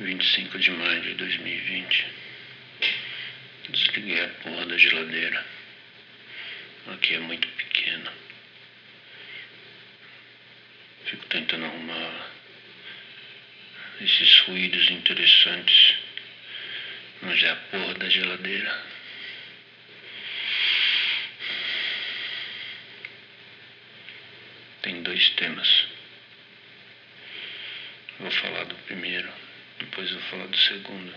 25 de maio de 2020. Desliguei a porra da geladeira. Aqui é muito pequena. Fico tentando arrumar esses ruídos interessantes. Mas é a porra da geladeira. Tem dois temas. Vou falar do primeiro, depois vou falar do segundo.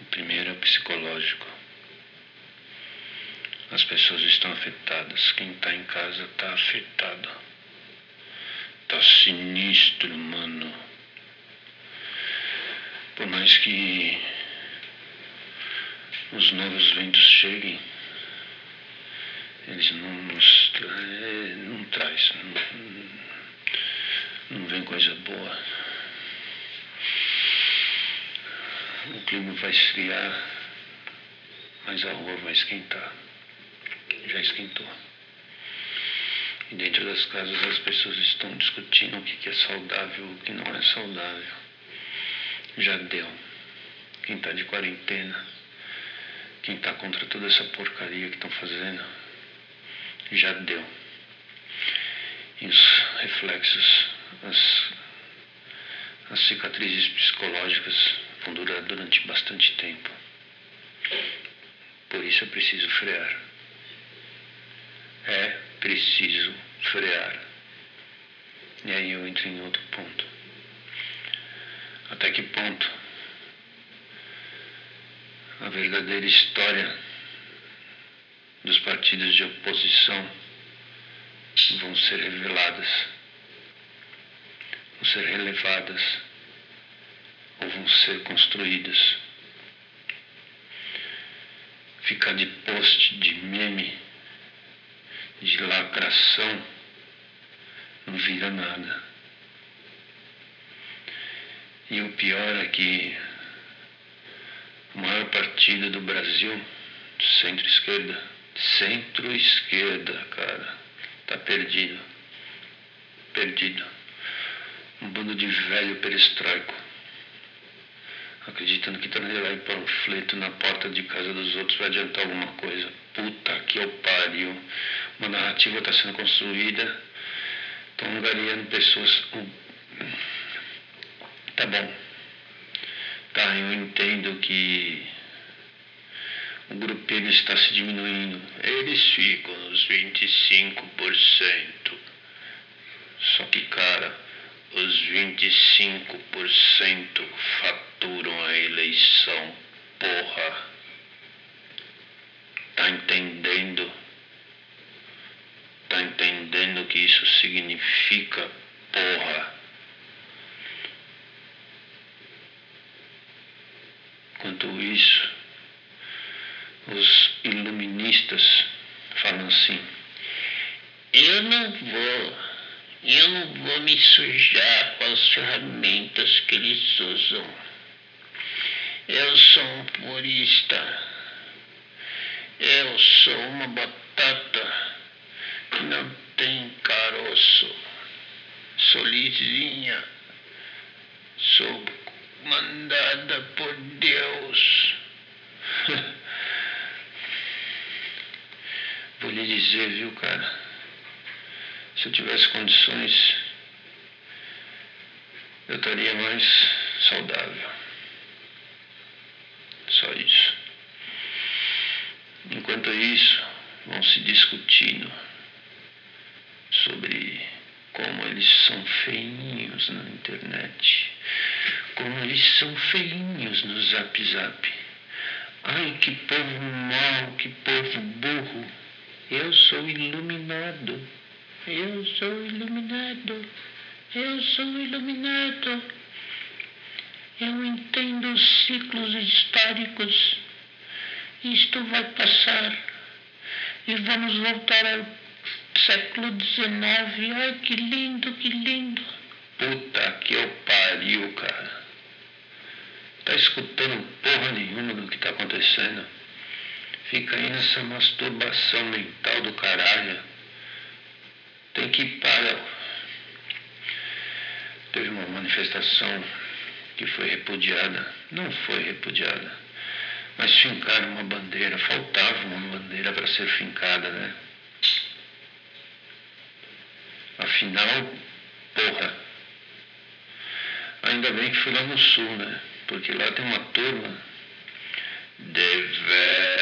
O primeiro é o psicológico. As pessoas estão afetadas. Quem está em casa está afetado. Tá sinistro, mano. Por mais que os novos ventos cheguem, eles não nos é, não traz, não, não vem coisa boa. Clima vai esfriar, mas a rua vai esquentar. Já esquentou. E dentro das casas as pessoas estão discutindo o que é saudável o que não é saudável. Já deu. Quem está de quarentena, quem está contra toda essa porcaria que estão fazendo, já deu. E os reflexos, as, as cicatrizes psicológicas vão durante bastante tempo. Por isso é preciso frear. É preciso frear. E aí eu entro em outro ponto. Até que ponto a verdadeira história dos partidos de oposição vão ser reveladas, vão ser relevadas ou vão ser construídas. Ficar de post, de meme, de lacração, não vira nada. E o pior é que o maior partido do Brasil, centro-esquerda, centro-esquerda, cara, tá perdido. Perdido. Um bando de velho perestroico. Acreditando que lá em panfleto na porta de casa dos outros vai adiantar alguma coisa. Puta que eu pariu. Uma narrativa está sendo construída. Estão angariando pessoas. Tá bom. Tá, eu entendo que o grupelho está se diminuindo. Eles ficam nos 25%. Só que, cara, os 25% faturam a eleição. Porra. Tá entendendo? Tá entendendo o que isso significa? Porra. Quanto isso, os iluministas falam assim: eu não vou, eu não vou me sujar com as ferramentas que eles usam. Eu sou um purista. Eu sou uma batata que não tem caroço. Sou lisinha. Sou mandada por Deus. Vou lhe dizer, viu, cara? Se eu tivesse condições, eu estaria mais saudável. Só isso. Enquanto isso, vão se discutindo sobre como eles são feinhos na internet, como eles são feinhos no zap zap. Ai, que povo mau, que povo burro. Eu sou iluminado. Eu sou iluminado. Eu sou iluminado. Eu entendo os ciclos históricos. Isto vai passar. E vamos voltar ao século XIX. Ai, que lindo, que lindo. Puta que eu pariu, cara. Tá escutando porra nenhuma do que tá acontecendo. Fica aí nessa masturbação mental do caralho. Tem que ir para. Teve uma manifestação que foi repudiada. Não foi repudiada, mas fincaram uma bandeira. Faltava uma bandeira para ser fincada, né? Afinal, porra. Ainda bem que fui lá no sul, né? Porque lá tem uma turma deveras.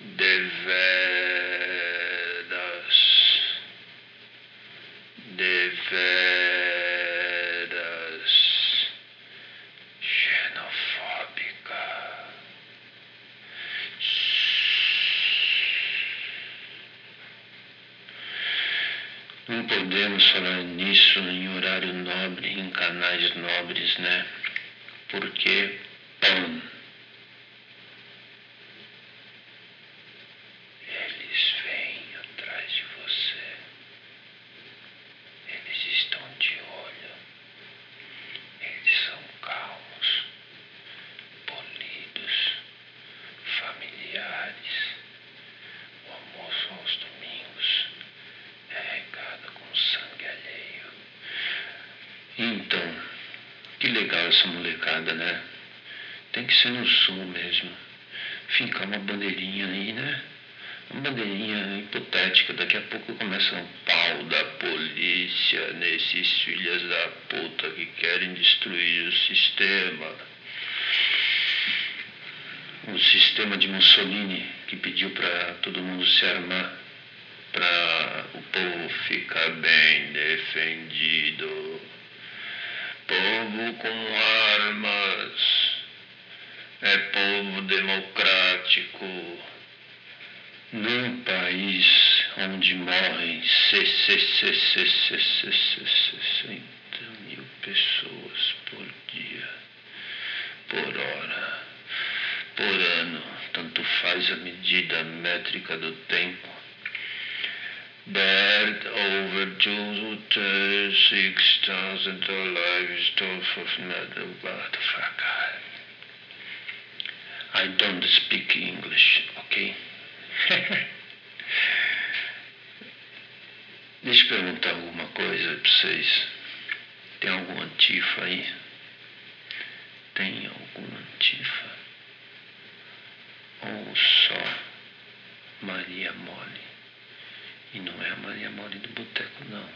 Deveras. Não podemos falar nisso em horário nobre, em canais nobres, né? Porque pão. Eles vêm atrás de você. Eles estão de olho. Eles são calmos, polidos, familiares. O almoço aos domingos é regado com sangue alheio. Então, que legal essa molecada, né? Tem que ser no sul mesmo. Fincar uma bandeirinha aí, né? Uma bandeirinha hipotética. Daqui a pouco começa um pau da polícia nesses filhas da puta que querem destruir o sistema. O sistema de Mussolini que pediu para todo mundo se armar para o povo ficar bem defendido. Povo com armas é povo democrático. Num país onde morrem 60 mil pessoas por dia, por hora, por ano, tanto faz a medida métrica do tempo. That over 26,000 lives of motherfucker. I don't speak English, ok? Deixa eu perguntar alguma coisa para vocês. Tem algum antifa aí? Tem algum antifa? Ou só Maria Mole? E não é a Maria Mole do boteco, não.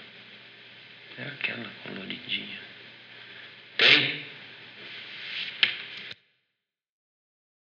É aquela coloridinha. Tem?